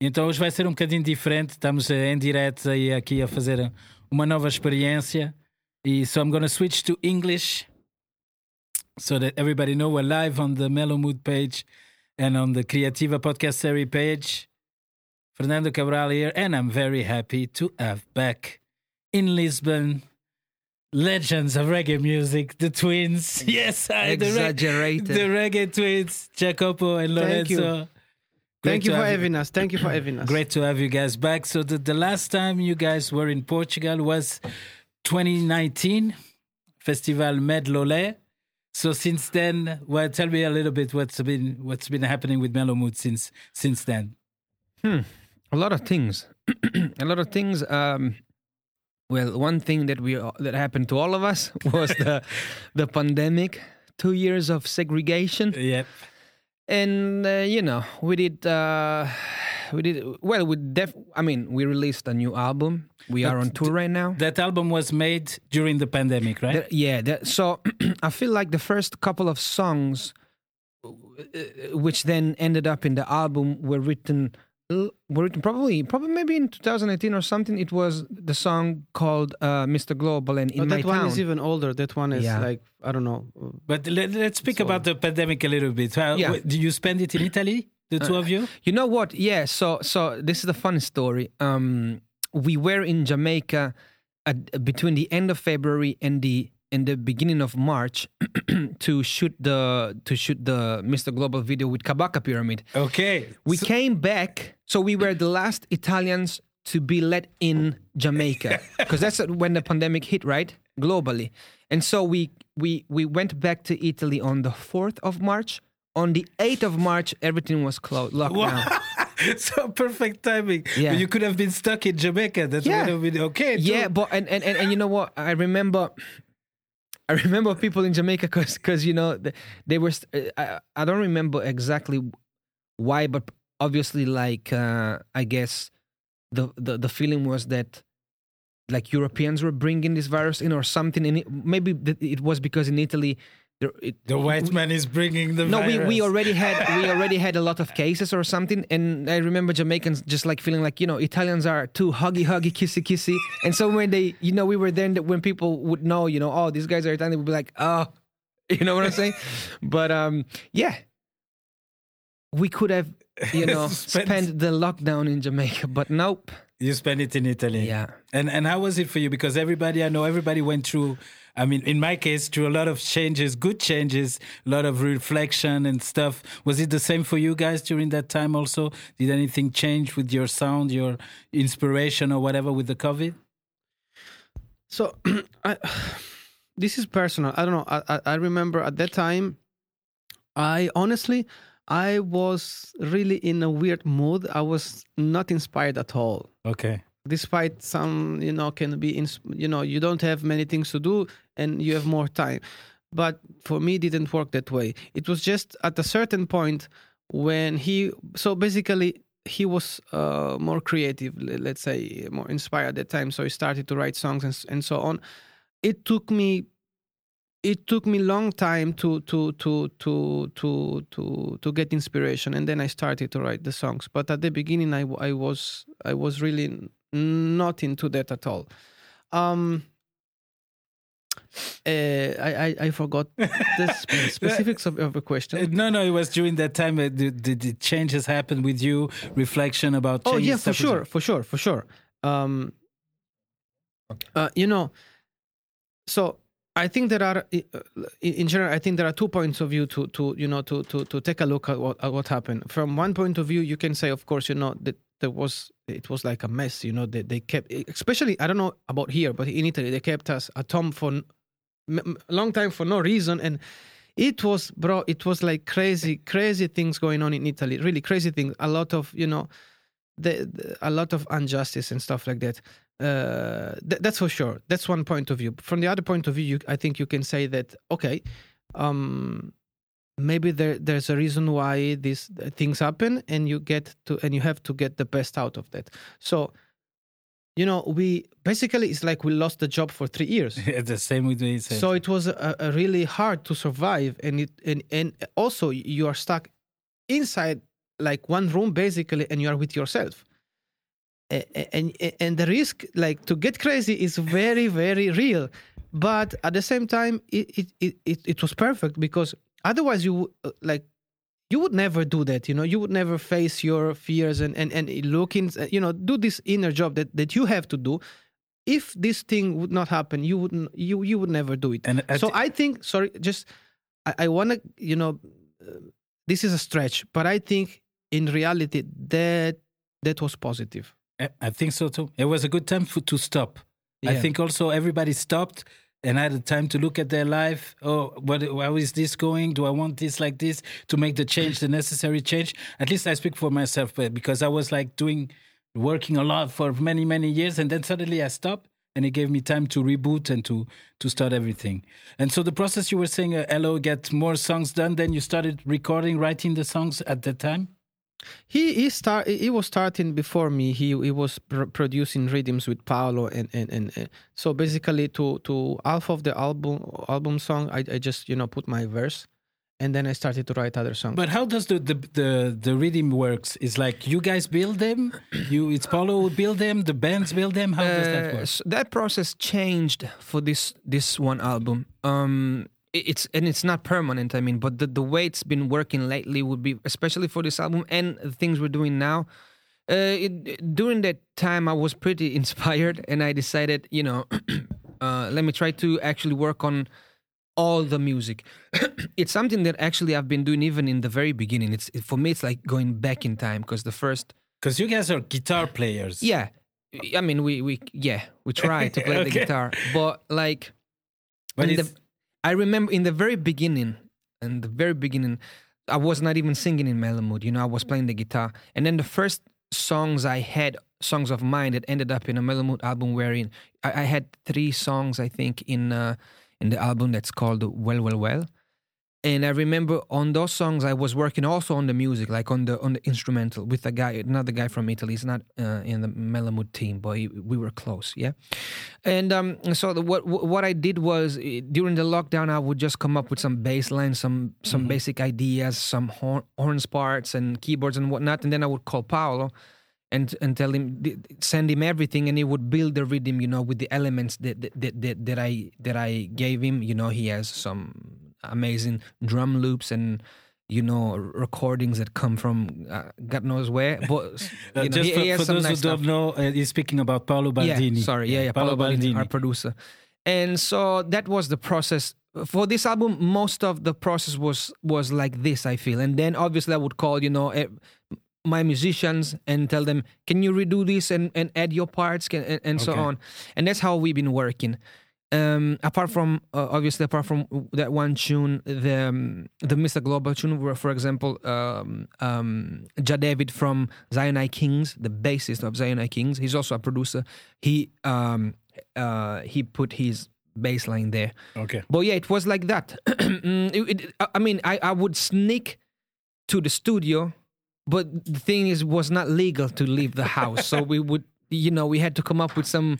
Então hoje vai ser um bocadinho diferente. Estamos em direto aí aqui a fazer uma nova experiência. E so I'm gonna switch to English so that everybody know we're live on the Mellow Mood page and on the Creativa podcast series page. Fernando Cabral here, and I'm very happy to have back in Lisbon legends of reggae music, the twins. Yes, I, the, reg- Exaggerated. the reggae twins, Jacopo and Lorenzo. Thank you. Great Thank you for having us. Thank you for having us. Great to have you guys back. So the, the last time you guys were in Portugal was 2019 Festival Med Medlolé. So since then, well, tell me a little bit what's been what's been happening with Mellow Mood since since then. a lot of things a lot of things um well one thing that we that happened to all of us was the the pandemic two years of segregation Yep. and uh, you know we did uh we did well we def i mean we released a new album we are on tour right now That album was made during the pandemic, right? Yeah that, so i feel like the first couple of songs uh, which then ended up in the album were written uh, were written probably probably maybe in 2018 or something it was the song called uh, mr global and in But my that one town is even older. That one is Yeah. like I don't know. but let, let's speak So- about the pandemic a little bit. How, Yeah. wh- do you spend it in Italy, the two of you? You know what? Yeah. So so this is the fun story. Um, we were in Jamaica at, between the end of February and the and the beginning of March to shoot the to shoot the Mr. Global video with Kabaka Pyramid. Okay. We came back, so we were the last Italians to be let in Jamaica because that's when the pandemic hit, right? Globally, and so we we we went back to Italy on the fourth of March. On the eighth of March, everything was closed, locked down. so perfect timing. Yeah. But you could have been stuck in Jamaica. That Yeah. would have been okay. too. Yeah, but and, and and and you know what? I remember, I remember people in Jamaica because because you know they were. st- I I don't remember exactly why, but obviously, like uh, I guess the the the feeling was that like Europeans were bringing this virus in or something, and it, maybe it was because in Italy. There, it, The white we- man is bringing the no, we, virus. we already had we already had a lot of cases or something, and I remember Jamaicans just like feeling like you know Italians are too huggy huggy kissy kissy, and so when they you know we were then when people would know you know oh these guys are Italian, they would be like oh you know what I'm saying, but um yeah, we could have you know Spent- spent the lockdown in Jamaica, but nope. You spent it in Italy. Yeah. And and how was it for you? Because everybody I know everybody went through I mean, in my case, through a lot of changes, good changes, a lot of reflection and stuff. Was it the same for you guys during that time also? Did anything change with your sound, your inspiration or whatever with the COVID? So, I, this is personal. I don't know. I, I, remember at that time, I honestly, I was really in a weird mood. I was not inspired at all. Okay. Despite some, you know, can be, ins- you know, you don't have many things to do and you have more time. But for me, it didn't work that way. It was just at a certain point when he, so basically, he was uh, more creative, let's say, more inspired at that time. So he started to write songs and, and so on. It took me it took me long time to to to to to to to get inspiration and then i started to write the songs but at the beginning i, I was i was really not into that at all um uh, I, I I forgot the specifics of, of the Uh, question. no, no, it was during that time uh, the, the, the changes happened with you, reflection about Oh yeah, for sure, for sure, for sure. Um, uh, you know, so I think there are, uh, in general, I think there are two points of view to to you know to to to take a look at what at what happened. From one point of view, you can say, of course, you know that there was it was like a mess. You know, they they kept, especially I don't know about here, but in Italy they kept us at home for a long time for no reason and. It was, bro. It was like crazy, crazy things going on in Italy. Really crazy things. A lot of, you know, the, the- a lot of injustice and stuff like that. Uh, th- that's for sure. That's one point of view. From the other point of view, you, I think you can say that okay, um, maybe there there's a reason why these things happen, and you get to and you have to get the best out of that. So you know, we basically it's like we lost the job for three years. the same with me. so it was a, a really hard to survive, and it and and also you are stuck inside like one room basically, and you are with yourself. A- a- And and the risk like to get crazy is very very real, but at the same time it it, it, it was perfect because otherwise you uh, like you would never do that you know? You would never face your fears and and and look in you know do this inner job that that you have to do. If this thing would not happen you wouldn't you you would never do it. And so i think sorry just i, I want to you know uh, this is a stretch but i think in reality that that was positive. I- I think so too. It was a good time for, to stop. I think also everybody stopped and I had the time to look at their life. Oh, what? How is this going? Do I want this like this to make the change, the necessary change? At least I speak for myself, because I was like doing, working a lot for many many years, and then suddenly I stopped, and it gave me time to reboot and to to start everything. And so the process you were saying, uh, Elo, get more songs done. Then you started recording, writing the songs at that time. He he start he was starting before me. He he was pr- producing rhythms with Paolo and and and uh, so basically to to half of the album album song I, I just you know put my verse and then I started to write other songs. But how does the the the, the rhythm works? Is like you guys build them, you it's Paolo who build them, the bands build them. How does that Uh, work? so that process changed for this this one album. Um, i- it's and it's not permanent. I mean, but the the way it's been working lately would be especially for this album and the things we're doing now. Uh, it, during that time, I was pretty inspired, and I decided, you know, uh, let me try to actually work on all the music. it's something that actually I've been doing even in the very beginning. It's for me, it's like going back in time because the first Because you guys are guitar players. yeah. I mean, we we yeah we try to play the guitar, but like but it's, the, I remember in the very beginning, in the very beginning, I was not even singing in Mellow Mood. You know, I was playing the guitar, and then the first songs I had, songs of mine that ended up in a Mellow Mood album, wherein I, I had three songs, I think, in uh, in the album that's called Well, Well, Well. And I remember on those songs, I was working also on the music, like on the on the instrumental with a guy, another guy from Italy. He's not uh, in the Mellow Mood team, but he, we were close, yeah. And um, so the, what what I did was eh, during the lockdown, I would just come up with some bass lines, some some basic ideas, some horn, horns parts and keyboards and whatnot, and then I would call Paolo and and tell him send him everything, and he would build the rhythm, you know, with the elements that that that, that, that I that I gave him. You know, he has some amazing drum loops and. You know, recordings that come from uh, God knows where, but you know, just he, for, he for some those nice who don't know, uh, he's speaking about Paolo Baldini. Yeah, sorry, yeah, yeah, Paolo, Baldini, our producer. And so that was the process for this album. Most of the process was was like this, I feel. And then obviously I would call, you know, eh, my musicians and tell them, "Can you redo this and, and add your parts?" Can, and, and so on. And that's how we've been working. Um, apart from uh, obviously, apart from that one tune, the um, the Mr. Global tune, where for example, um, um, Jah David from Zion I Kings, the bassist of Zion I Kings, he's also a producer. He um, uh, he put his bass line there. Okay. But yeah, it was like that. Mm, it- it- I- I mean, I, I would sneak to the studio, but the thing is, was not legal to leave the house. so we would, you know, we had to come up with some,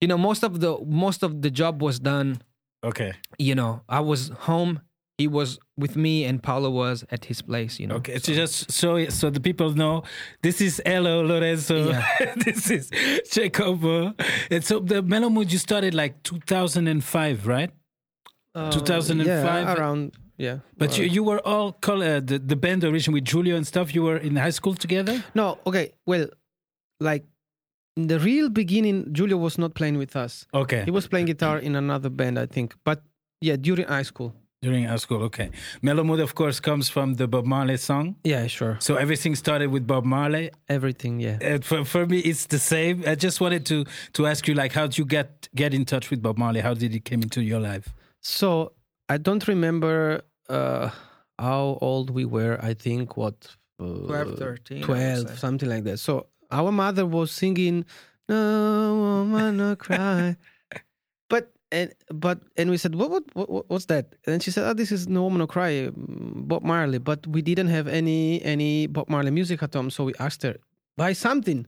you know, most of the most of the job was done. Okay. You know, I was home. He was with me, and Paolo was at his place. You know. Okay, so just so so the people know, this is Elo Lorenzo. Yeah. this is Jacopo. And so the Mellow Mood you started like 2005, right? Uh, 2005? yeah, around yeah. But you, around- you were all col- uh, the the band origin with Giulio and stuff. You were in high school together. no okay well like in the real beginning Giulio was not playing with us. Okay, He was playing guitar in another band I think. But yeah, during high school. during high school. Okay, Mellow Mood of course comes from the Bob Marley song. Yeah, sure. So everything started with Bob Marley. Everything, yeah. And for, for me, it's the same. I just wanted to to ask you, like, how did you get get in touch with Bob Marley? How did he came into your life? So I don't remember uh, how old we were. I think what uh, 12, 13, 12, something like that. So our mother was singing "No woman no cry," but and but and we said, "What what, what what's that?" And she said, "Oh, this is No Woman No Cry, mm, Bob Marley." But we didn't have any any Bob Marley music at home, so we asked her, "Buy something."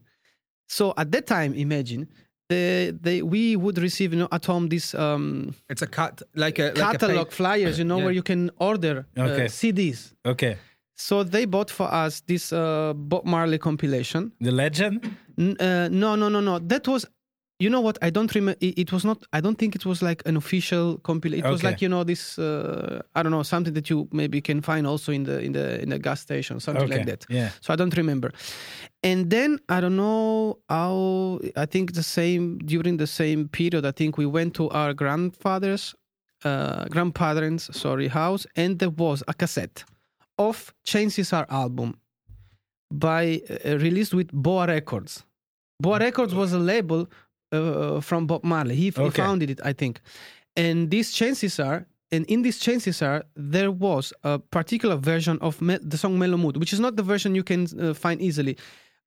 So at that time, imagine the they we would receive you know at home this um, It's a cut like a like catalog A flyers, you know, Yeah. where you can order uh, Okay. CDs. Okay. So they bought for us this uh, Bob Marley compilation. The legend? N- uh, no, no, no, no. That was, you know what? I don't remember. It, it was not. I don't think it was like an official compilation. It was like you know this. Uh, I don't know something that you maybe can find also in the in the in the gas station, something Okay. like that. Yeah. So I don't remember. And then I don't know how. I think the same during the same period. I think we went to our grandfather's, uh, grandparents, sorry, house, and there was a cassette of Chances Are album by uh, released with Boa Records. Boa Records was a label uh, from Bob Marley. He, he founded it, I think. And these chances are, and in these chances are, there was a particular version of me- the song Mellow Mood, which is not the version you can uh, find easily.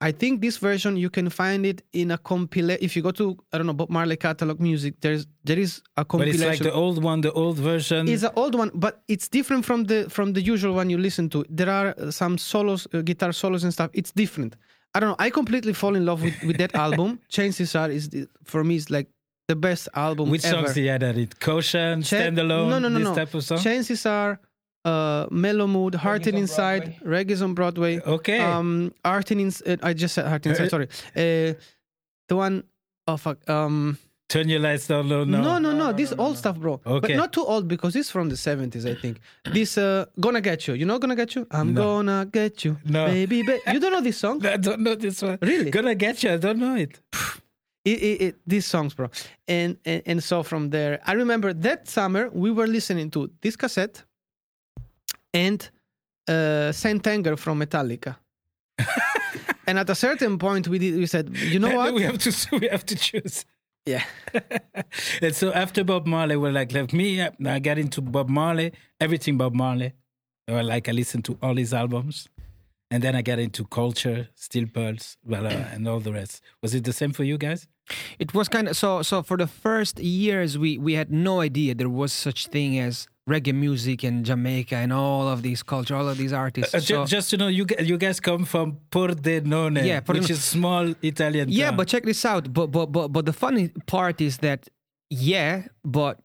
I think this version you can find it in a compilation. If you go to I don't know Bob Marley catalog music, there's there is a compilation. But it's like the old one, the old version. It's an old one, but it's different from the from the usual one you listen to. There are uh, some solos, uh, guitar solos and stuff. It's different. I don't know. I completely fall in love with, with that album. Chances are is the, for me is like the best album Which ever. songs do you add at it? Caution, Cha- Standalone, No, no, no, this no. type of song? Chances are uh, Mellow Mood, Hearted on Inside, Reggae's on Broadway. Okay. Um, Art in Ins- uh, I just said Heart Inside. Uh, sorry. Uh, the one oh fuck. Um, Turn your lights down low. No. no, no, no. This old stuff, bro. But Okay. not too old because it's from the seventies, I think. This uh, "Gonna Get You." You know "Gonna Get You"? I'm No. gonna get you, No. baby. Ba- you don't know this song? I don't know this one. Really? Gonna get you. I don't know it. It, it, it, these songs, bro. And, and and so from there, I remember that summer we were listening to this cassette and uh, Saint Anger from Metallica. and at a certain point, we did, we said, you know what? we have to we have to choose. yeah. And so after Bob Marley, we're like, like me, I got into Bob Marley, everything Bob Marley. Or like I listened to all his albums. And then I got into culture, Steel Pulse, well, uh, and all the rest. Was it the same for you guys? It was kind of so. So for the first years, we we had no idea there was such thing as reggae music in Jamaica and all of these culture, all of these artists. Uh, So- just to know, you you guys come from Pordenone, Yeah, which is small Italian yeah, town. but check this out. But but but but the funny part is that yeah, but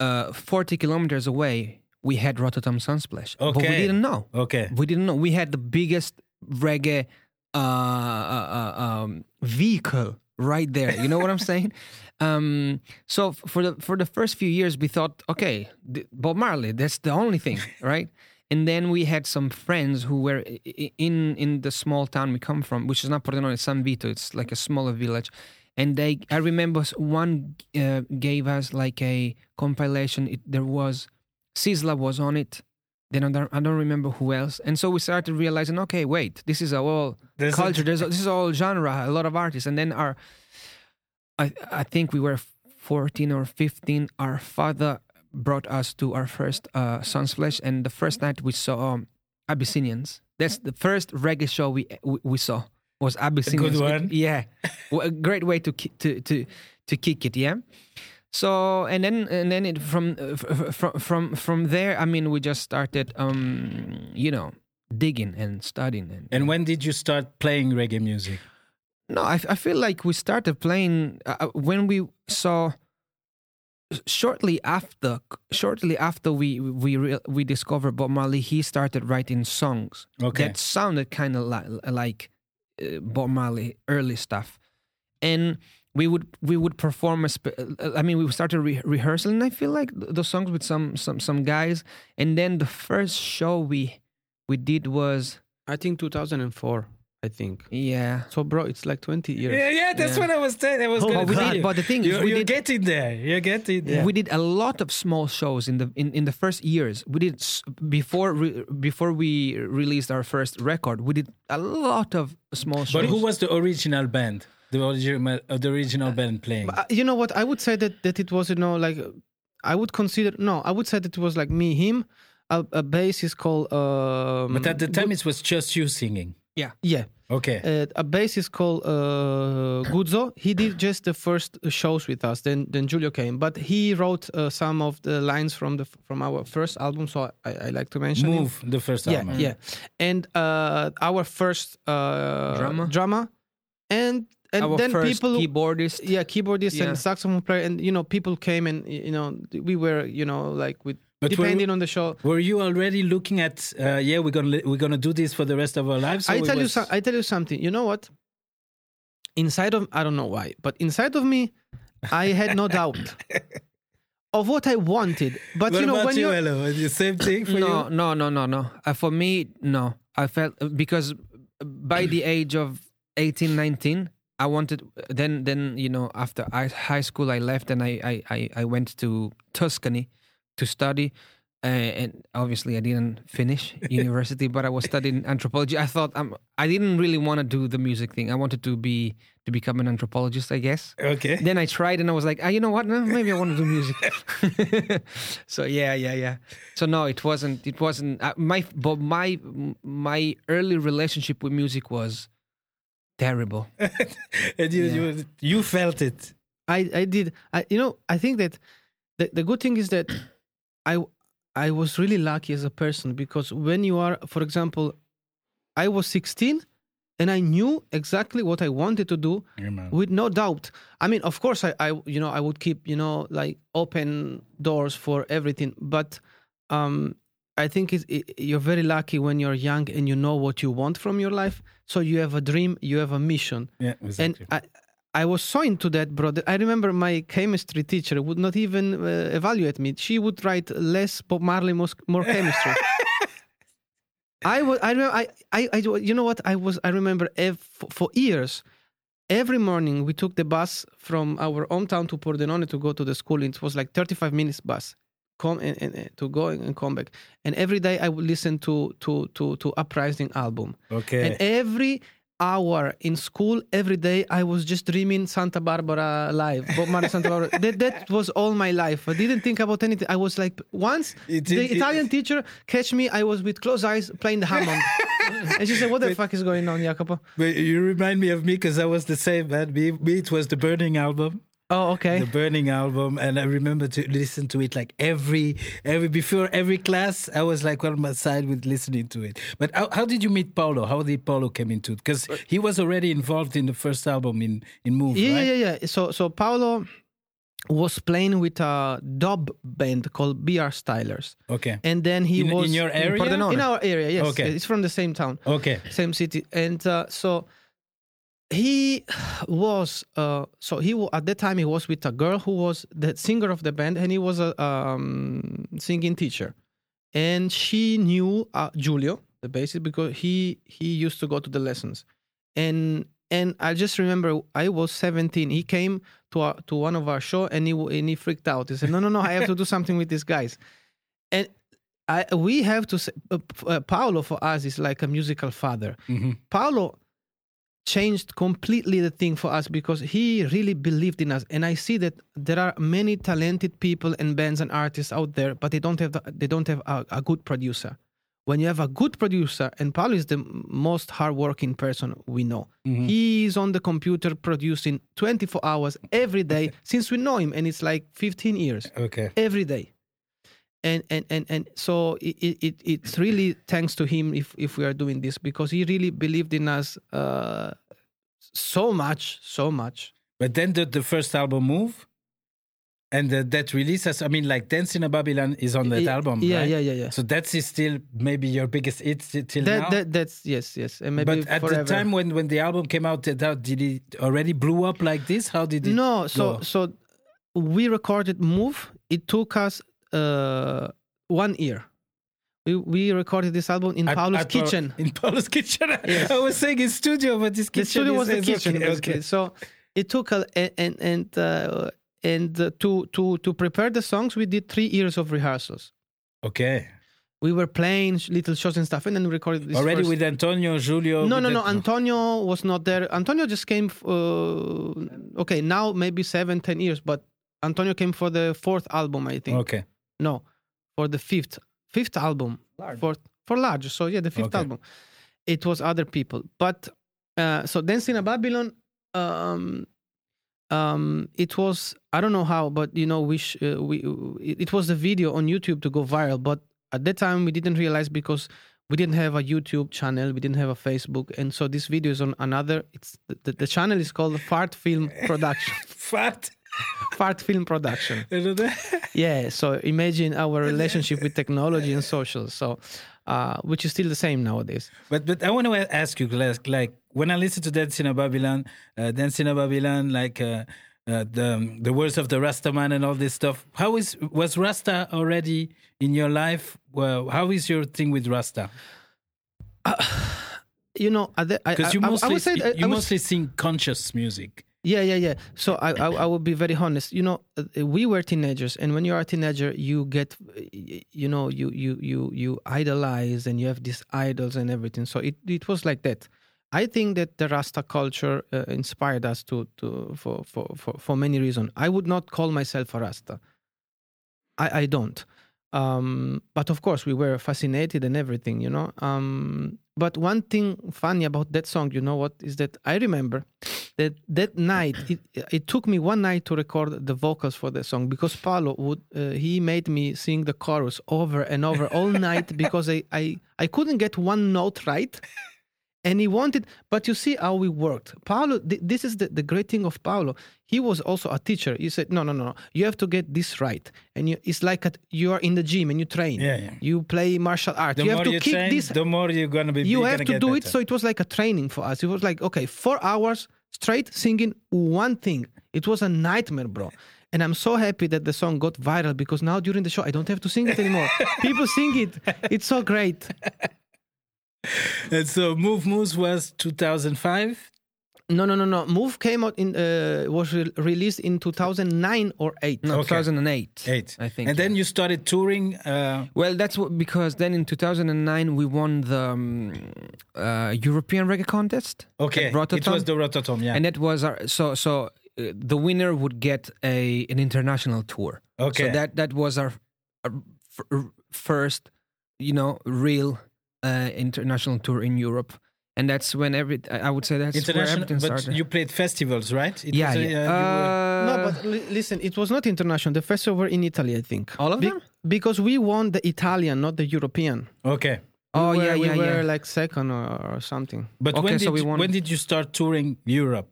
uh, forty kilometers away, we had Rototom Sunsplash, but we didn't know. okay. We didn't know. We had the biggest reggae uh, uh, uh, um, vehicle right there. You know what I'm saying? Um, so for the for the first few years, we thought, okay, Bob Marley, that's the only thing, right? And then we had some friends who were in in the small town we come from, which is not Pordenone, it's San Vito. It's like a smaller village. And they, I remember one uh, gave us like a compilation. It, there was Sizzla was on it. Then I don't, I don't remember who else. And so we started realizing, okay, wait, this is a all There's a- culture. There's a, this is all genre, a lot of artists. And then our, I I think we were 14 or 15. Our father brought us to our first uh, Sunsplash, and the first night we saw um, Abyssinians. That's the first reggae show we we, we saw was Abyssinians. Good one? yeah, a great way to to to to kick it. Yeah. So and then and then it from from from from there. I mean, we just started, um, you know, digging and studying. And, And when did you start playing reggae music? no, I, I feel like we started playing uh, uh, when we saw shortly after shortly after we we re- we discovered Bob Marley. He started writing songs Okay. that sounded kind of like like uh, Bob Marley early stuff, and we would we would perform a sp- uh, I mean we started re- rehearsing. I feel like th- those songs with some some some guys, and then the first show we we did was I think 2004. I think. yeah. So, bro, it's like 20 years. Yeah, yeah, that's Yeah. what I was saying. I was Oh, going But we to did, but the thing is, you're, we you're did getting there. You're getting there. We did a lot of small shows in the in, in the first years. We did before re, before we released our first record. We did a lot of small shows. But who was the original band? The original, uh, the original band playing. But, uh, you know what? I would say that that it was, you know, like I would consider. No, I would say that it was like me, him. A, a bass is called. Um, But at the time, it was just you singing. yeah. Yeah. Okay. Uh, a bass is called uh, Guzzo. He did just the first shows with us. Then then Giulio came, but he wrote uh, some of the lines from the from our first album. So I, I like to mention him. Move, the first Yeah, album. yeah. And uh, our first uh, Drama? drama, and and Our then first people keyboardist. yeah keyboardist Yeah. and saxophone player and you know people came and you know we were you know like with But were- depending on the show Were you already looking at? Uh, yeah, we're gonna we're gonna do this for the rest of our lives. I it tell you was- some, I tell you something. You know what? Inside of I don't know why, but inside of me, I had no doubt of what I wanted. But What you know about when you, you Elo? The same thing for no, you. no, no, no, no. Uh, for me, no. I felt because by the age of 18, 19, I wanted. Then, then you know, after I, high school, I left and I, I, I, I went to Tuscany to study. Uh, and obviously, I didn't finish university, but I was studying anthropology. I thought um, I didn't really want to do the music thing. I wanted to be to become an anthropologist, I guess Okay. then I tried and I was like, ah, you know what? No, maybe I want to do music. so yeah, yeah, yeah. So no, it wasn't. It wasn't uh, my. But my my early relationship with music was terrible. and you, Yeah. you you felt it. I I did I you know I think that the the good thing is that I I was really lucky as a person because when you are for example I was 16 and I knew exactly what I wanted to do with no doubt. I mean, of course, I, I, you know, I would keep, you know, like open doors for everything. But um, I think it, you're very lucky when you're young and you know what you want from your life. So you have a dream, you have a mission, Yeah, and exactly. I. I was so into that, bro. I remember my chemistry teacher would not even uh, evaluate me. She would write less Bob Marley, more, chemistry. I was, I, remember, I, I, I, you know what? I was, I remember ev- for, for years, every morning we took the bus from our hometown to Pordenone to go to the school. It was like 35 minutes bus, come eh, and, and, to go and come back. And every day I would listen to to to to Uprising album. okay. And every hour in school, every day I was just dreaming Santa Barbara live, Bob Marley Santa Barbara. that that was all my life. I didn't think about anything. I was like once It- the it- it- Italian teacher catch me. I was with closed eyes playing the Hammond, and she said, "What the fuck is going on, Jacopo?" But you remind me of me because I was the same, man. Me, me, it was the Burning album. Oh, okay. the Burning album, and I remember to listen to it like every every before every class. I was like on my side with listening to it. But how, how did you meet Paolo? How did Paolo come into it? Because he was already involved in the first album in in Move, yeah, right? yeah, yeah, yeah. So, so Paolo was playing with a dub band called BR Stylers, Okay, and then he In- in was your area? Pordenone. In our area, yes. Okay. It's from the same town. okay, same city and uh, so he was uh, so he at that time he was with a girl who was the singer of the band and he was a um, singing teacher. And she knew uh, Giulio the bassist because he he used to go to the lessons. And and I just remember I was 17 he came to our, to one of our show and he and he freaked out. He said no no no I have to do something with these guys. And I, we have to say, uh, uh, Paolo for us is like a musical father. Hmm Paolo changed completely the thing for us because he really believed in us. And i see that there are many talented people and bands and artists out there but they don't have the, they don't have a, a good producer. When you have a good producer and Paolo is the most hardworking person we know Mm-hmm. he is on the computer producing 24 hours every day since we know him and it's like 15 years. Okay. every day and and and, and so it, it, it- it's really thanks to him if if we are doing this because he really believed in us uh so much so much But then the, the first album Move, and the, that releases. I mean, like Dancing in Babylon is on that album, yeah right? yeah yeah yeah So that's still maybe your biggest hit till that, now. that that's yes yes and maybe but at forever. the time when, when the album came out, did it already blew up like this? How did it? no so go? so we recorded move it took us uh one year we, we recorded this album in At- Paolo's at kitchen in Paolo's kitchen. Yes. I was saying his studio, but his kitchen. the studio was the kitchen okay, okay. so it took a and and and, uh, and uh, to to to prepare the songs we did three years of rehearsals Okay. we were playing little shows and stuff and then we recorded this Already first- with Antonio, Giulio. no no that- no antonio was not there antonio just came uh, okay now maybe seven ten years but antonio came for the fourth album i think Okay. No for the fifth fifth album for for large so yeah the fifth Okay. album it was other people but uh so dancing in babylon um um it was i don't know how but you know we sh- uh, we it, it was the video on youtube to go viral but at that time we didn't realize because we didn't have a YouTube channel, we didn't have a Facebook, and so this video is on another. It's the, the, the channel is called Fart Film Production. Fat. Fart Film Production. You know that? Yeah. So imagine our relationship with technology and social. So, uh, which is still the same nowadays. But but I want to ask you, like, like when I listen to Dancing in Babylon, uh, Dancing in Babylon, like uh, uh, the the words of the Rasta man and all this stuff. How is was Rasta already in your life? Well, how is your thing with Rasta? You know, I, I, Because you I- I- I would say you I would mostly sing conscious music. Yeah, yeah, yeah. So I, I, I will be very honest. You know, uh, we were teenagers, and when you are a teenager, you get, uh, you know, you you you you idolize, and you have these idols and everything. So it it was like that. I think that the Rasta culture uh, inspired us to to for, for for for many reasons. I would not call myself a Rasta. I I don't. Um, but of course, we were fascinated and everything, you know. Um, but one thing funny about that song, you know what, is that I remember that that night it, it took me one night to record the vocals for the song because Paolo would uh, he made me sing the chorus over and over all night because I, I I couldn't get one note right and he wanted but you see how we worked. Paolo th- this is the, the great thing of Paolo. He was also a teacher. He said no no no no. you have to get this right. And you, it's like a, you are in the gym and you train. Yeah, yeah. you play martial arts. The you have to you keep train, this the more you're gonna be. you have to do it. so it was like a training for us. It was like okay four hours straight singing one thing. It was a nightmare bro. And i'm so happy that the song got viral because now during the show i don't have to sing it anymore. People sing it. It's so great. And so Move Moves was 2005. No no no no move came out in uh, was re- released in 2009 or 8 No, Okay. 2008. Eight. I think. And then you started touring. Uh, Well, that's what because then in 2009 we won the um, uh, European Reggae Contest. okay. It was the Rototom, yeah. and that was our so so uh, the winner would get a an international tour. okay. So that that was our, our f- first, you know, real uh, international tour in Europe, and that's when every I I would say that's where International, everything but started. you played festivals, right? It yeah, was a- yeah. uh, you were- no Uh, but li- listen it was not international the festival were in italy i think all of Be- them. because we won the italian not the european okay. We Oh were- yeah, we yeah, were yeah. like second or, or something But Okay, when, so did, we you- won- when did you start touring Europe?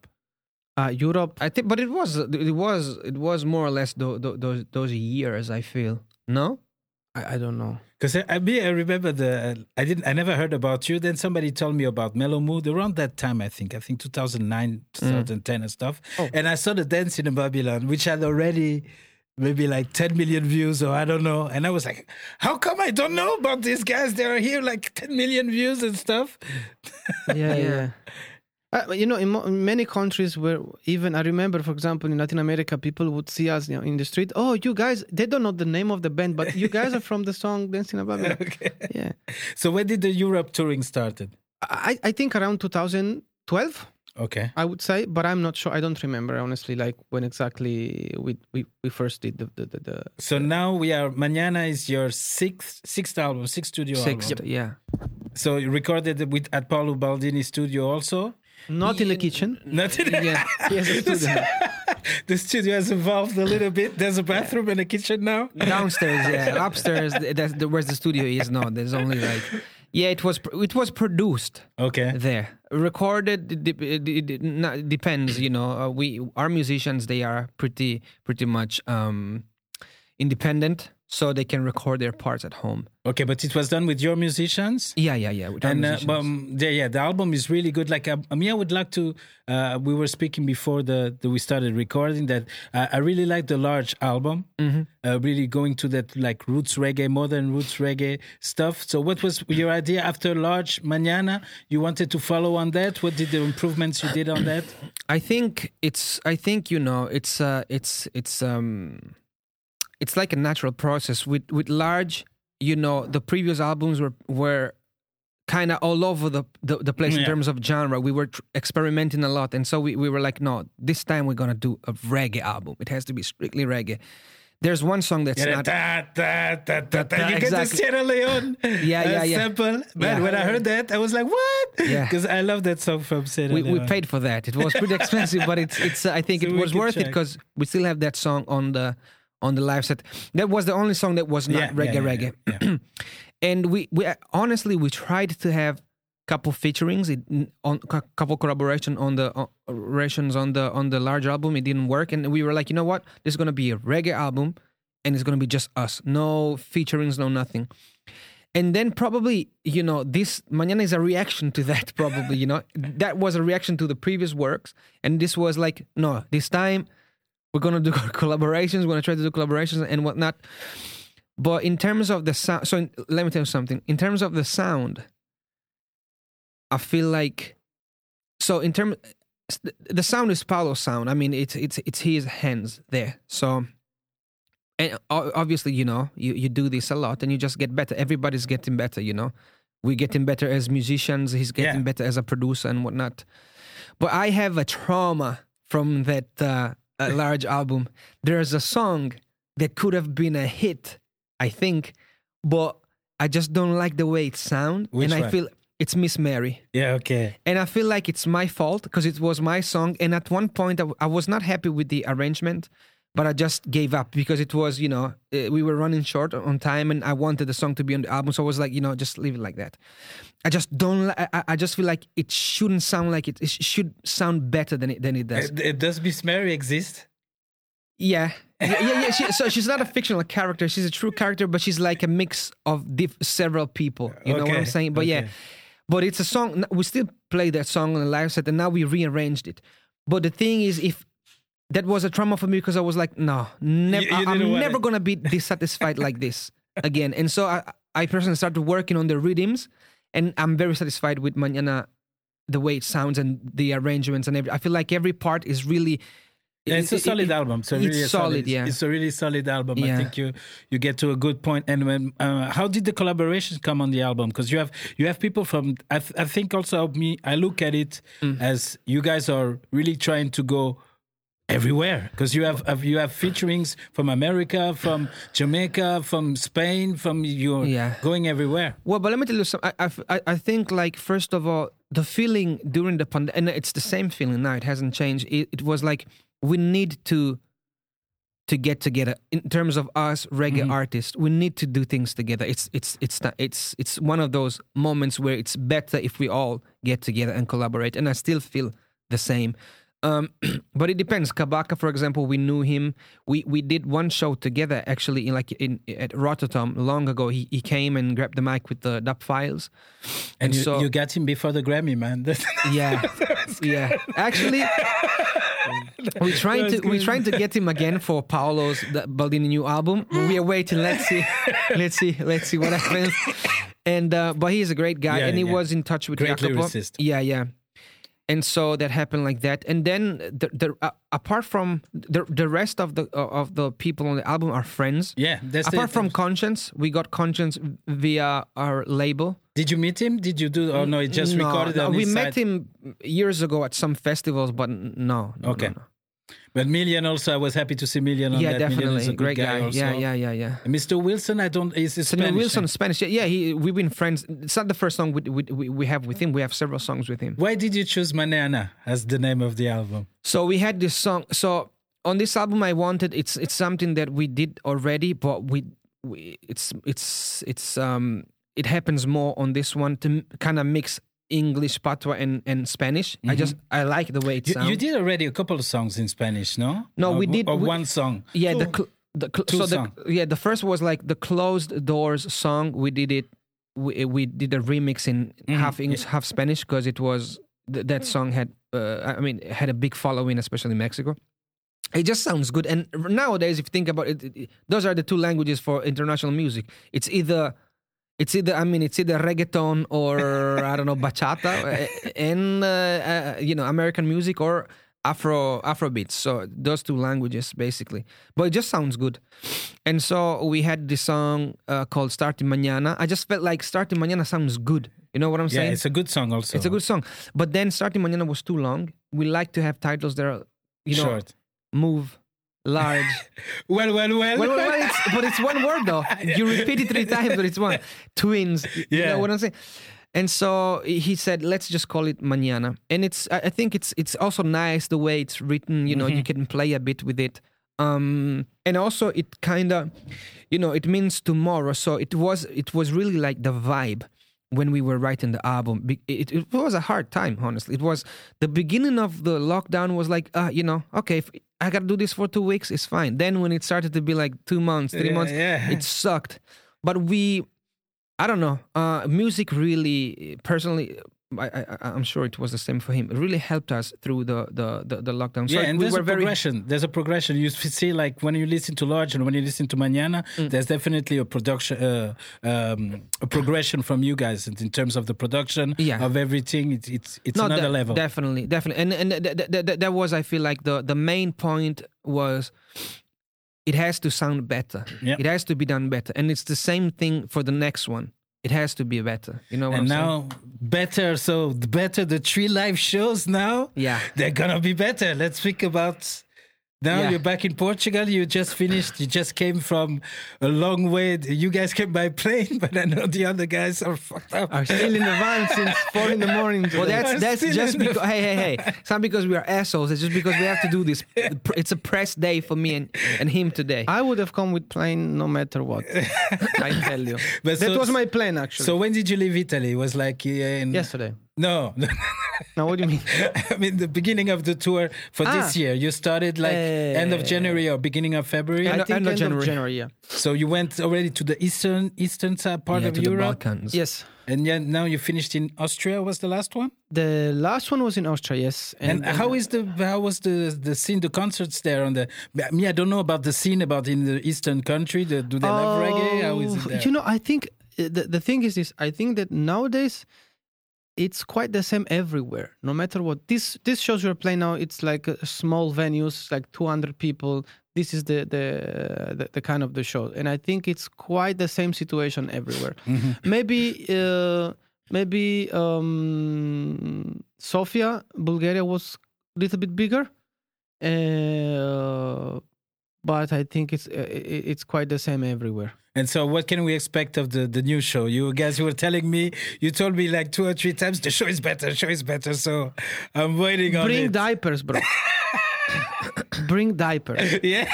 uh, Europe. I think, but it was it was it was more or less tho- tho- those those years. I feel no. I, I don't know. Because I, I, me, I remember the I didn't I never heard about you. Then somebody told me about Mellow Mood around that time. I think I think 2009, mm. 2010 and stuff. Oh. And I saw the Dancing in Babylon, which had already maybe like 10 million views or I don't know. And I was like, how come I don't know about these guys? They are here like 10 million views and stuff. Yeah, Yeah. Uh, you know, in, mo- in many countries where even I remember, for example, in Latin America, people would see us you know, in the street. Oh, you guys! They don't know the name of the band, but you guys are from the song "Dancing Above." Me." okay. Yeah, So when did the Europe touring started? I, I think around 2012, Okay. I would say, but I'm not sure. I don't remember honestly, like when exactly we we, we first did the the, the, the So now we are Mañana is your sixth sixth album, sixth studio Six, album. yeah. So you recorded with at Paolo Baldini studio also. Not in the kitchen. Not in Yeah. Yes, a studio. the studio has evolved a little bit. There's a bathroom and a kitchen now. Downstairs, yeah. Upstairs, th- that's the, where the studio is. No, there's only like, yeah. It was it was produced Okay. there, recorded. Depends, you know. Uh, we our musicians they are pretty pretty much um, independent, so they can record their parts at home. Okay, but it was done with your musicians. Yeah, yeah, yeah. And uh, um, yeah, yeah, the album is really good. Like, uh, I mean, I would like to. Uh, we were speaking before the, the we started recording that uh, I really like the large album. Mm-hmm. Uh, really going to that like roots reggae, modern roots reggae stuff. So, what was your idea after large Mañana? You wanted to follow on that. What did the improvements you did on that? I think it's I think you know it's uh it's it's um it's like a natural process with with large you know the previous albums were were kind of all over the the, the place in terms of genre we were tr- experimenting a lot and so we, we were like no this time we're gonna do a reggae album it has to be strictly reggae there's one song that's Yeah, not da, da, da, da, da. You get the Sierra Leone Yeah, yeah, yeah. sample. Man, Yeah. when I heard that, I was like, what? Yeah. Because I love that song from Sierra we, Leone. we paid for that. It was pretty expensive, but it's it's. Uh, I think So it was worth it because we still have that song on the on the live set. That was the only song that was not Yeah, reggae yeah, yeah, reggae. and we we honestly we tried to have couple featurings. It, on a couple collaboration on the collaborations on the on the large album. It didn't work. And we were like you know what? This is going to be a reggae album and it's going to be just us. No featurings no nothing. And then probably you know this mañana is a reaction to that probably you know? That was a reaction to the previous works. And this was like no this time we're going to do collaborations we're going to try to do collaborations and whatnot but in terms of the sound so in, let me tell you something in terms of the sound I feel like so in terms the sound is Paolo's sound. I mean, it's it's it's his hands there. So and obviously, you know, you you do this a lot and you just get better. Everybody's getting better, you know. We're getting better as musicians. He's getting Yeah. better as a producer and whatnot. But I have a trauma from that uh, uh, large album. There's a song that could have been a hit, I think, but I just don't like the way it sounds, and I one? feel it's Miss Mary. Yeah, okay. And I feel like it's my fault because it was my song. And at one point, I, w- I was not happy with the arrangement, but I just gave up because it was, you know, uh, we were running short on time and I wanted the song to be on the album. So I was like, you know, just leave it like that. I just don't, I, I- just feel like it shouldn't sound like it. It should sound better than it, than it does. Uh, Does Miss Mary exist? Yeah. Yeah, yeah, yeah. She, so she's not a fictional character. She's a true character, but she's like a mix of diff- several people. You know what I'm saying? But yeah, but it's a song. We still play that song on the live set, and now we rearranged it. But the thing is, if that was a trauma for me because I was like, no, never. You- you didn't I'm never gonna be dissatisfied like this again. And so I, I personally started working on the rhythms, and I'm very satisfied with Mañana, the way it sounds and the arrangements and every. I feel like every part is really. Yeah, it's a it- it- solid it- album. So it's really a solid, yeah. It's a really solid album. I think you you get to a good point. And when uh, how did the collaborations come on the album? Because you have you have people from. I, th- I think also me. I look at it Mm. as you guys are really trying to go everywhere because you have you have featurings from America, from Jamaica, from Spain, from you're Yeah. going everywhere. Well, but let me tell you something. I, I, I think, like, first of all, the feeling during the pandemic, and it's the same feeling now, it hasn't changed. It, it was like we need to to get together in terms of us reggae mm-hmm. artists we need to do things together it's it's it's not, it's it's one of those moments where it's better if we all get together and collaborate and i still feel the same um, but it depends. Kabaka, for example, we knew him. We we did one show together actually in like in at Rototom long ago. He he came and grabbed the mic with the dub files. And, you, so you got him before the Grammy, man. yeah, yeah. Actually, we're trying to we're trying to get him again for Paolo's the Baldini new album. We are waiting. Let's see, let's see, let's see what happens. And uh, but he's a great guy, Yeah, and he yeah. was in touch with Great Jacopo. lyricist. Yeah, yeah. And so that happened like that, and then the, the uh, apart from the the rest of the uh, of the people on the album are friends. yeah, that's the- Apart from Conscience, we got Conscience via our label. Did you meet him? Did you do? Oh no, it just No, recorded no, we met side. him years ago at some festivals, but no. no, Okay. no. But Million also, I was happy to see Million on Yeah, that. Definitely. is a Great guy. also. Yeah, yeah, yeah, yeah. And Mr. Wilson, I don't. Is Spanish? Wilson, name? Spanish. Yeah, yeah. He, we've been friends. It's not the first song we, we, we, we have with him. We have several songs with him. Why did you choose Manana as the name of the album? So we had this song. So on this album, I wanted it's it's something that we did already, but we, we it's it's it's um it happens more on this one to kind of mix English patois and and Spanish. I just I like the way it You, sounds. you did already a couple of songs in Spanish, no? No, Or- we did- Or we- one song. Yeah, the cl- the cl- Two so the yeah the first was like the closed doors song. We did it. We, we did a remix in Mm-hmm. half English, half Spanish because it was th- that song had uh, I mean had a big following, especially in Mexico. It just sounds good. And nowadays, if you think about it, it- it- those are the two languages for international music. It's either it's either I mean it's either reggaeton or I don't know bachata uh, and uh, uh, you know American music or Afro Afro beats. So those two languages basically. But it just sounds good. And so we had this song uh, called "Starting Mañana." I just felt like "Starting Mañana" sounds good. You know what I'm Yeah, saying? it's a good song also. It's a good song. But then "Starting Mañana" was too long. We like to have titles that are you know Short. move large. Well, well, well. well, well, well, it's, but it's one word though. You repeat it three times, but it's one. Twins. You Yeah. know what I'm saying? And so he said, let's just call it mañana. And it's, I I think it's, it's also nice the way it's written. You know, Mm-hmm. you can play a bit with it. um and also it kind of you know it means tomorrow so it was it was really like the vibe when we were writing the album it, it was a hard time honestly. It was the beginning of the lockdown was like uh you know okay if i gotta do this for two weeks it's fine. Then when it started to be like two months three Yeah, months yeah. it sucked. But we i don't know uh music really personally I, I, I'm sure it was the same for him. It really helped us through the the the, the lockdown. So yeah, and we there's a very progression. There's a progression. You see, like when you listen to Large and when you listen to Mañana, Mm. there's definitely a production, uh, um, a progression from you guys in terms of the production Yeah. of everything. It's it's it's No, another de- level. Definitely, definitely, and and th- th- th- th- that was I feel like the the main point was it has to sound better. Yeah. It has to be done better, and it's the same thing for the next one. It has to be better. You know what and I'm saying? now better. So the better the three live shows now. Yeah. they're gonna be better. Let's speak about. Now Yeah. you're back in Portugal. You just finished. You just came from a long way. You guys came by plane, but I know the other guys are fucked up. Are still in the van since four in the morning. Well, that's that's just because. Hey, hey, hey! It's not because we are assholes. It's just because we have to do this. It's a press day for me and, and him today. I would have come with plane no matter what. I tell you. But that so- was my plan actually. So when did you leave Italy? It was like uh, in yesterday. No, Now what do you mean? I mean the beginning of the tour for this Ah. year. You started like end of. January or beginning of February. End I of- think end end of of January. January. yeah. So you went already to the eastern eastern side part yeah, of to the Europe, Balkans. Yes. and yet now you finished in Austria. Was the last one? The last one was in Austria, yes. And, how is the how was the the scene, the concerts there on the? Me, I don't know about the scene about in the eastern country. The, do they love reggae? How is it Oh, there? You know, I think uh, the, the thing is this. I think that nowadays it's quite the same everywhere. No matter what. This this shows you're playing now, it's like uh, small venues, like 200 people. This is the the, the the kind of the show, and I think it's quite the same situation everywhere. Mm-hmm. Maybe uh, maybe um, Sofia, Bulgaria was a little bit bigger. Uh, but I think it's uh, it's quite the same everywhere. And so, what can we expect of the, the new show? You guys were telling me, you told me like two or three times, the show is better, the show is better. So I'm waiting on Bring diapers, bro. Bring diapers. yeah.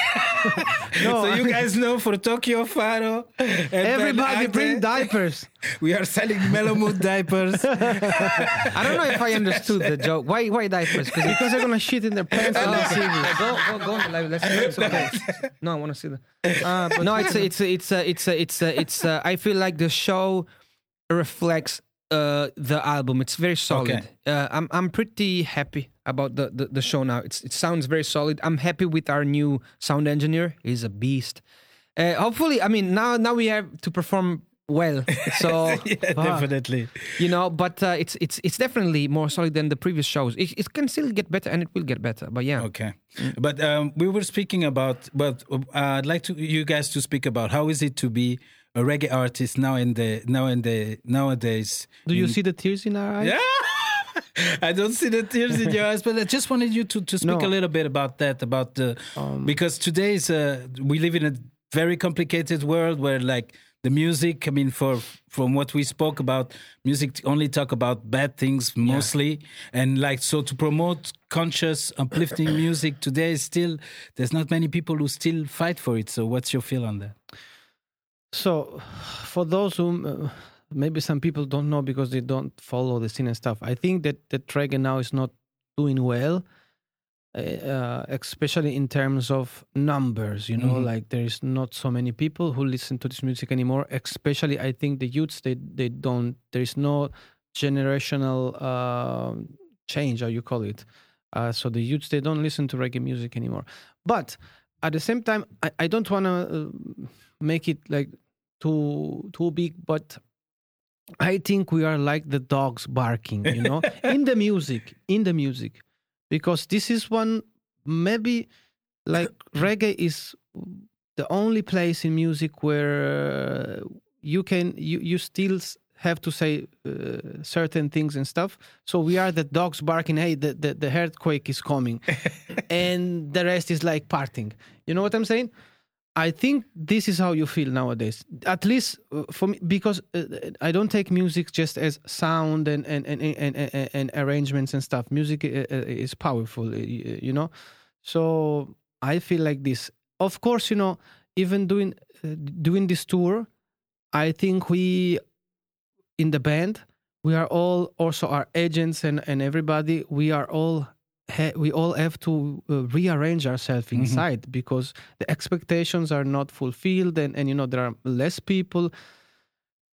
No, so you guys know for Tokyo Faro, and Everybody Arte, bring diapers. We are selling Mellow Mood diapers. I don't know if I understood the joke. Why why diapers? Because Because they're gonna shit in their pants on the TV. go go go on the live. Let's see. It's okay. No, I want to see the. Ah, but No, it's a, it's a, it's a, it's a, it's a, it's a, I feel like the show reflects uh, the album. It's very solid. Okay. Uh, I'm I'm pretty happy about the, the the show now. It's it sounds very solid. I'm happy with our new sound engineer. He's a beast. Uh, hopefully, I mean now now we have to perform well. So yeah, definitely. you know, but uh, it's it's it's definitely more solid than the previous shows. It, it can still get better, and it will get better. But yeah, Okay, but um, we were speaking about, but uh, I'd like to you guys to speak about how is it to be a reggae artist now in the now in the nowadays. do you in- see the tears in our eyes? Yeah. I don't see the tears in your eyes, but I just wanted you to, to speak No. a little bit about that, about the because today's uh, we live in a very complicated world where like the music. I mean, for from what we spoke about, music only talk about bad things mostly, and like so to promote conscious, uplifting music today is still there's not many people who still fight for it. So, what's your feel on that? So, for those who uh, maybe some people don't know because they don't follow the scene and stuff, I think that that reggae now is not doing well, uh, uh, especially in terms of numbers. You know, Mhm. like there is not so many people who listen to this music anymore. Especially, I think the youths they they don't. There is no generational uh, change, how you call it. Uh, so the youths they don't listen to reggae music anymore. But at the same time, I, I don't want to uh, make it like too too big, but I think we are like the dogs barking, you know, in the music, in the music, because this is one maybe like reggae is the only place in music where uh, you can you you still have to say uh, certain things and stuff. So we are the dogs barking. Hey, the the, the earthquake is coming, and the rest is like parting. You know what I'm saying? I think this is how you feel nowadays. At least uh, for me, because uh, I don't take music just as sound and and and and, and, and arrangements and stuff. Music uh, is powerful, you know. So I feel like this. Of course, you know, even doing doing this tour, I think we in the band we are all also our agents and and everybody we are all ha- we all have to uh, rearrange ourselves inside because the expectations are not fulfilled and and you know there are less people.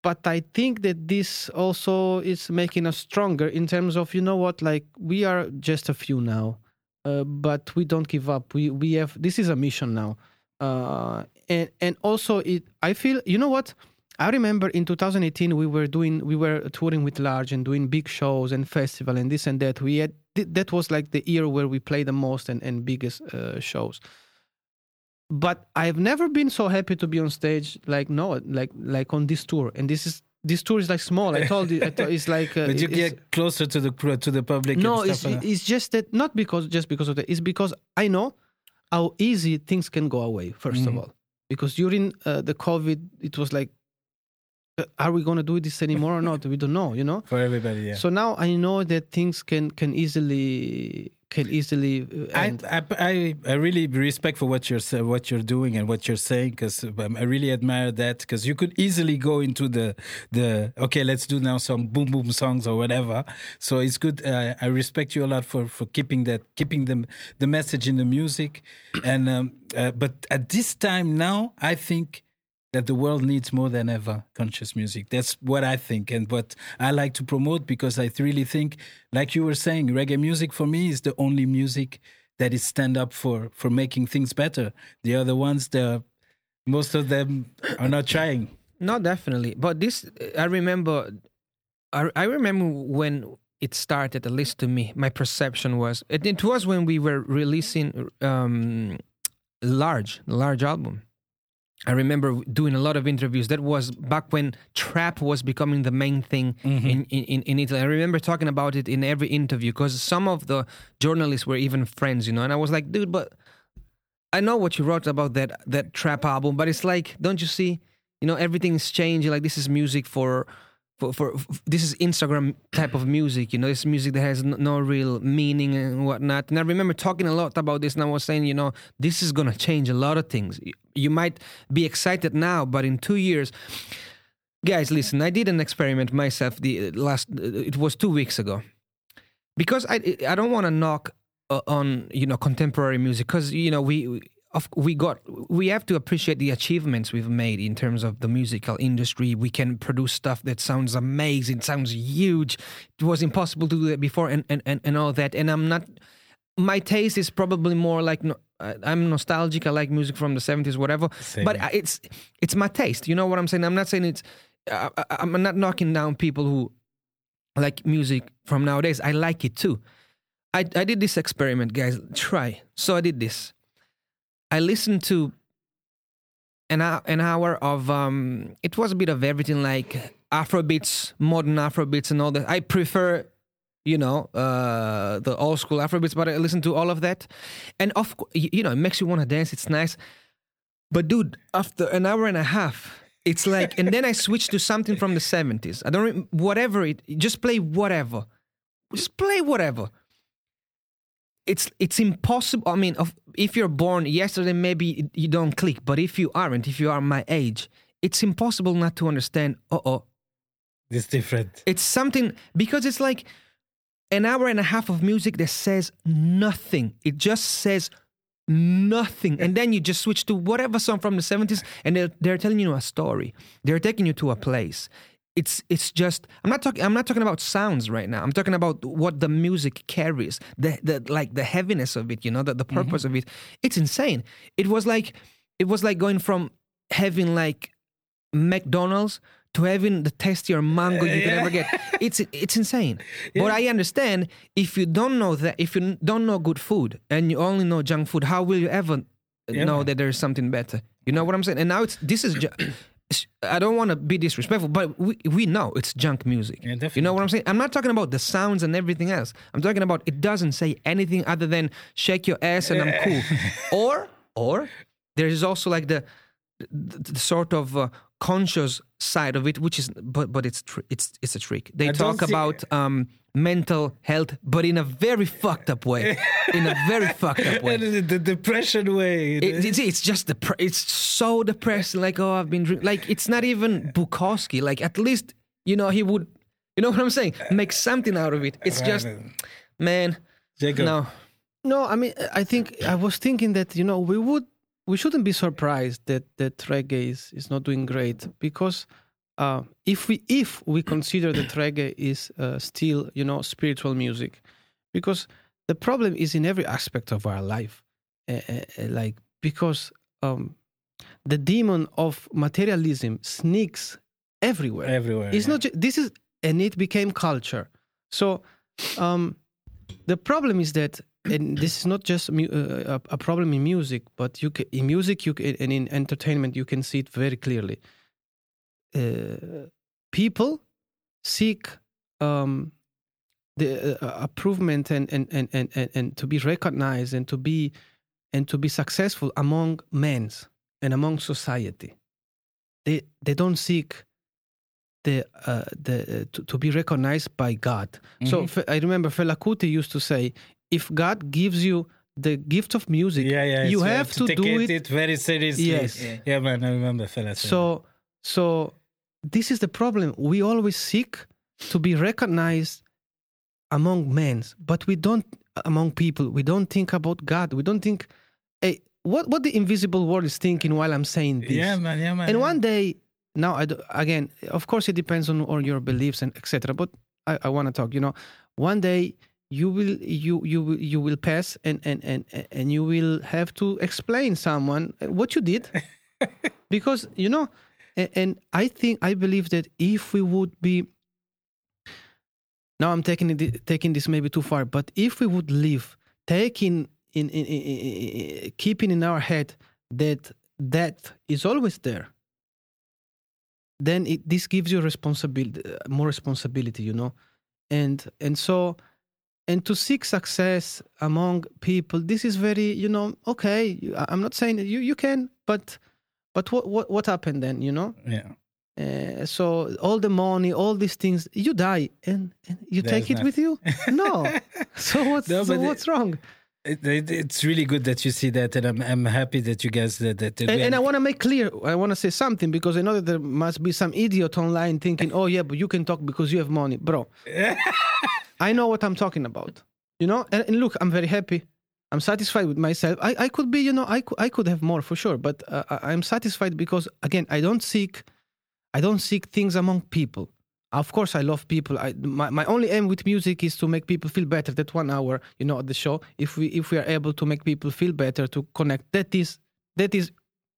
But i think that this also is making us stronger in terms of you know what like we are just a few now uh, but we don't give up. We we have this is a mission now. Uh, and and also it i feel you know what? I remember in 2018 we were doing we were touring with Large and doing big shows and festival and this and that. We had that was like the year where we played the most and, and biggest uh, shows. But I've never been so happy to be on stage like no like like on this tour and this is this tour is like small. I told you I thought it's like uh, but you get closer to the cr- to the public. no, and it's, like it's just that not because just because of that. It's because I know how easy things can go away. 1st of Mhm. all, because during uh, the COVID, it was like, are we going to do this anymore or not? We don't know. You know. for everybody. Yeah. So now I know that things can can easily can easily uh, I, end. I, I, I really respect for what you're what you're doing and what you're saying because I really admire that because you could easily go into the the okay let's do now some boom boom songs or whatever so it's good uh, I respect you a lot for for keeping that keeping the the message in the music and um, uh, but at this time now I think that the world needs more than ever conscious music. That's what I think and what I like to promote because I really think, like you were saying, reggae music for me is the only music that is stand up for for making things better. The other ones, the most of them are not trying. No, definitely. But this, I remember, I, I remember when it started. At least to me, my perception was it, it was when we were releasing um, large, large album. I remember doing a lot of interviews. That was back when trap was becoming the main thing mm-hmm. in, in, in Italy. I remember talking about it in every interview because some of the journalists were even friends, you know. And I was like, dude, but I know what you wrote about that that trap album, but it's like, don't you see? You know, everything's changing. Like this is music for, for, for, this is Instagram type of music. You know, it's music that has no real meaning and whatnot. And I remember talking a lot about this, and I was saying, you know, this is gonna change a lot of things. You might be excited now, but in two years, guys, listen. I did an experiment myself. The uh, last, it was two weeks ago, because I I don't want to knock uh, on you know contemporary music because you know we. We of, we got we have to appreciate the achievements we've made in terms of the musical industry. We can produce stuff that sounds amazing sounds huge. It was impossible to do that before and and, and, and all that. And i'm not my taste is probably more like no, i'm nostalgic. I like music from the 70s whatever. Same. but uh, it's it's my taste. You know what i'm saying? I'm not saying it's I, I, i'm not knocking down people who like music from nowadays. I like it too. I, I did this experiment, guys. Try. So I did this. I listened to an hour, an hour of um. It was a bit of everything, like Afrobeats, modern Afrobeats, and all that. I prefer, you know, uh, the old school Afrobeats, but I listened to all of that, and of you know, it makes you want to dance. It's nice, but dude, after an hour and a half. It's like, and then I switched to something from the 70s. I don't, whatever it, just play whatever. Just play whatever it's it's impossible. I mean, if you're born yesterday, maybe you don't click. But if you aren't, if you are my age, it's impossible not to understand. Uh oh, It's different. it's something because it's like an hour and a half of music that says nothing. It just says nothing, and then you just switch to whatever song from the seventies, and they're they're telling you a story. They're taking you to a place. It's it's just I'm not talking I'm not talking about sounds right now. I'm talking about what the music carries, the the like the heaviness of it, you know, the, the mm-hmm. purpose of it. It's insane. It was like it was like going from having like McDonald's to having the tastier mango you can ever get. It's it's insane. But I understand if you don't know that if you don't know good food and you only know junk food, how will you ever know that there's something better? You know what I'm saying? And now it's this is. Ju- I don't want to be disrespectful, but we we know it's junk music. Yeah, You know what I'm saying? I'm not talking about the sounds and everything else. I'm talking about it doesn't say anything other than shake your ass and I'm cool. or or there is also like the the, the sort of uh, conscious side of it, which is but but it's tr- it's it's a trick. They I talk about um, mental health, but in a very fucked up way. in a very fucked up way. the, the depression way. It, it's, it's just the it's so depressing. Like oh, I've been drink- like it's not even Bukowski. Like at least you know he would. You know what I'm saying? Make something out of it. It's just man. Jacob. No, No, I mean, I think I was thinking that you know we would we shouldn't be surprised that that reggae is, is not doing great because uh, if we if we consider that reggae is uh, still you know spiritual music, because the problem is in every aspect of our life, uh, like because um, the demon of materialism sneaks everywhere. everywhere. It's yeah. not. Ju- this is and it became culture. So, um, the problem is that, and this is not just uh, a, a problem in music, but you ca in music, you ca and in entertainment, you can see it very clearly. Uh, people seek um, the uh, improvement and and, and, and and and to be recognized and to be and to be successful among men's and among society. They they don't seek the uh, the uh, to, to be recognized by God. So Fe- I remember Fela Kuti used to say, if God gives you the gift of music, Yeah, yeah. you have have to take do it, it. very seriously. Yes. Yeah. yeah, man. I remember Fela. So so this is the problem. We always seek to be recognized among men, but we don't among people. We don't think about God. We don't think, hey, what what the invisible world is thinking while I'm saying this. Yeah, man. Yeah, man. and yeah. one day now I do, again of course it depends on all your beliefs and etc but i, I want to talk you know one day you will you you will you will pass and and and and you will have to explain someone what you did. Because you know and, and i think i believe that if we would be now i'm taking it taking this maybe too far but if we would live taking in, in, in, in keeping in our head that that is always there then it, this gives you responsibility uh, more responsibility you know? And and so and to seek success among people this is very you know okay i'm not saying you you can but but what what, what happened then you know yeah. uh, so all the money all these things you die and, and you There's take it with you no so what's No, so but it- what's wrong It, it, it's really good that you see that, and I'm I'm happy that you guys that that. that and, and I want to make clear, I want to say something because I know that there must be some idiot online thinking, oh, yeah, but you can talk because you have money. Bro, I know what I'm talking about. You know, and, and look, I'm very happy. I'm satisfied with myself. I, I could be, you know, I I could have more for sure, but uh, I'm satisfied because, again, I don't seek, I don't seek things among people. Of course, I love people. I, my, my only aim with music is to make people feel better. That one hour, you know, at the show, if we if we are able to make people feel better, to connect, that is that is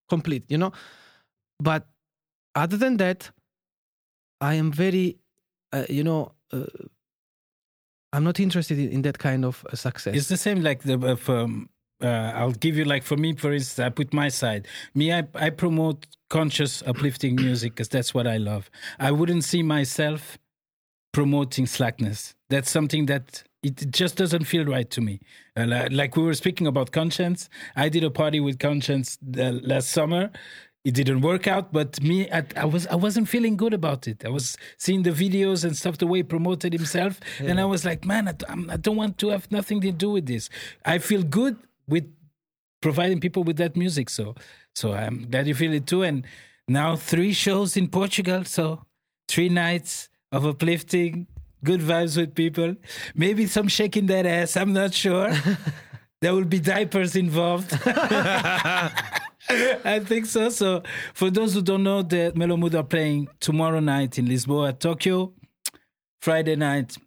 complete, you know. But other than that, I am very, uh, you know, uh, I'm not interested in, in that kind of uh, success. It's the same like the uh, from. Uh, I'll give you like for me, for instance, I put my side. Me, I, I promote conscious, uplifting music because that's what I love. I wouldn't see myself promoting slackness. That's something that it just doesn't feel right to me. Uh, li- like we were speaking about conscience, I did a party with conscience the last summer. It didn't work out, but me, I, I was I wasn't feeling good about it. I was seeing the videos and stuff, the way he promoted himself, and I was like, man, I, I don't want to have nothing to do with this. I feel good with providing people with that music. So, so I'm glad you feel it too. And now three shows in Portugal. So three nights of uplifting, good vibes with people. Maybe some shaking that ass. I'm not sure. there will be diapers involved. I think so. So, for those who don't know, the Mellow Mood are playing tomorrow night in Lisboa, at Tokyo, Friday night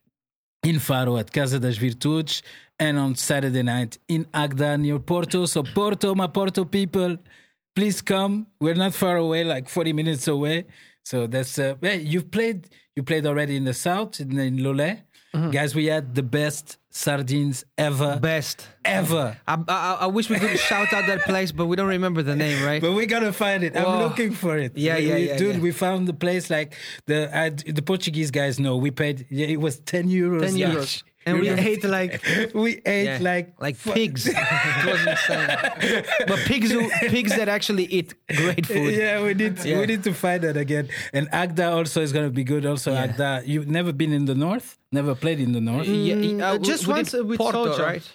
in Faro at Casa das Virtudes, and on Saturday night in Águeda near Porto. So, Porto, my Porto people, please come. We're not far away, like 40 minutes away. So that's uh, yeah. You've played. You played already in the south in, in Loulé, guys. We had the best sardines ever, Best. ever. I, I, I wish we could shout out that place, but we don't remember the name, right? But we're gonna find it. I'm looking for it. Yeah, We- yeah, we- yeah, dude. yeah. We found the place. Like the uh, the Portuguese guys know. We paid. Yeah, it was ten euros. 10 each. euros. And we ate like we ate Yeah, like like fu- pigs. it was insane. But pigs who pigs that actually eat great food. Yeah, we need Yeah. we need to find that again. And Águeda also is gonna be good. Also, Yeah. Águeda, you've never been in the north, never played in the north. Yeah, Mm, uh, just we once did uh, with Porto, Soja. right?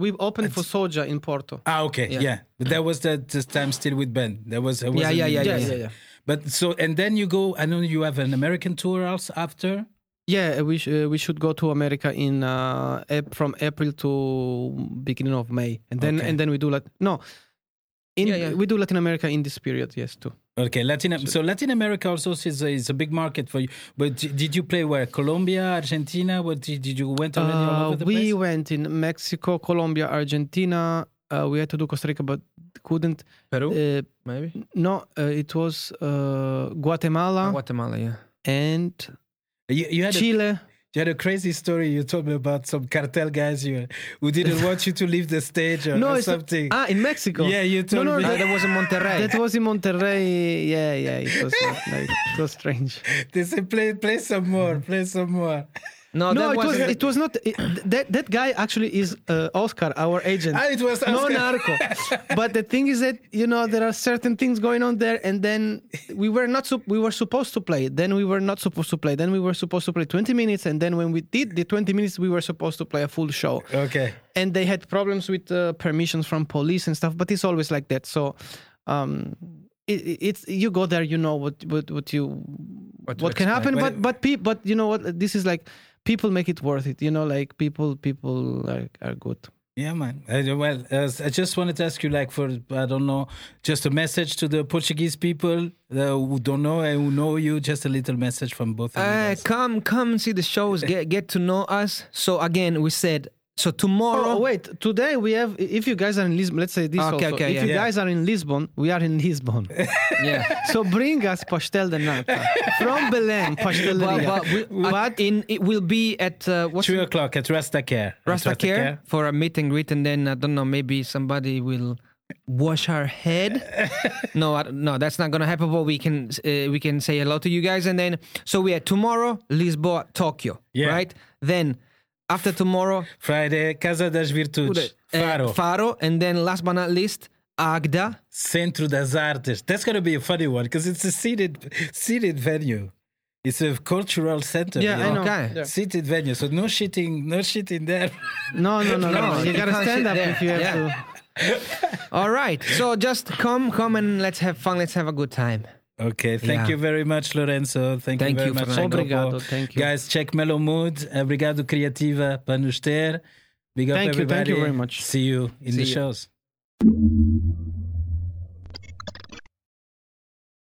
we opened for Soja in Porto. Ah, okay, yeah. Yeah. But that was the this time still with Ben. That was it Yeah, wasn't yeah, yeah, yeah, yeah, yeah. But so and then you go. I know you have an American tour also after. Yeah, we sh- uh, we should go to America in uh, Ap- from April to beginning of May, and then Okay. and then we do like no, in Yeah, yeah. we do Latin America in this period, yes, too. Okay, Latin. So Latin America also is a, is a big market for you. But did you play where? Colombia, Argentina? What did, did you went already all Uh, over the we place? went in Mexico, Colombia, Argentina. Uh, we had to do Costa Rica, but couldn't. Peru, Uh, maybe. no, uh, it was uh, Guatemala Guatemala, yeah. and You, you had a, you had a crazy story. You told me about some cartel guys you, who didn't want you to leave the stage or, No, or it's not- something. ah in Mexico. yeah, you told no, me. Ah, that was in Monterrey. That was in Monterrey. Yeah, yeah, it was not like it was strange. They said, play, play some more, play some more. No, no, that it was wasn't- it was not it, that that guy actually is uh, Oscar, our agent. Ah, it was no narco. but the thing is that you know there are certain things going on there, and then we were not sup- we were supposed to play. Then we were not supposed to play. Then we were supposed to play 20 minutes, and then when we did the 20 minutes, we were supposed to play a full show. Okay. And they had problems with uh, permissions from police and stuff. But it's always like that. So. Um, it, it- it's you go there, you know what what what you What what, can expect. happen. But but pe- but you know what? This is like people make it worth it. You know, like people people are, are good. Yeah, man. Uh, well, uh, I just wanted to ask you, like, for I don't know, just a message to the Portuguese people uh, who don't know and who know you. Just a little message from both of you. Uh, guys. come, come see the shows. Get get to know us. So again, we said so tomorrow. Oh, wait, today we have. If you guys are in Lisbon, let's say this Okay, also. okay, if yeah. you Yeah. guys are in Lisbon, we are in Lisbon. Yeah. so bring us pastel de nata from Belém, but, pasteleria. but, we, But- in it will be at uh, what's Three it? o'clock at Rasta Care. Rasta Care for a meet and greet, and then I don't know, maybe somebody will wash our head. no, I, don't- no, that's not gonna happen. But we can uh, we can say hello to you guys, and then so we are tomorrow Lisboa, Tokyo, Yeah. right? Then after tomorrow Friday, Casa das Virtudes. uh, Faro. Faro, and then last but not least Águeda. Centro das Artes. That's going to be a funny one because it's a seated seated venue. It's a cultural center. Yeah, you I know. Okay. Yeah. Seated venue. So no shitting, no shitting there. No, no, no, no. No, You you gotta stand up there. if you have Yeah. to. All right, so just come, come, and let's have fun. Let's have a good time. Okay, thank Yeah. you very much, Lorenzo. Thank, Thank you very you, much. Obrigado, thank you. Guys, check Mellow Mood. Obrigado Criativa para nos ter. Big up Thank you, everybody. thank you very much. See you in See the you. shows.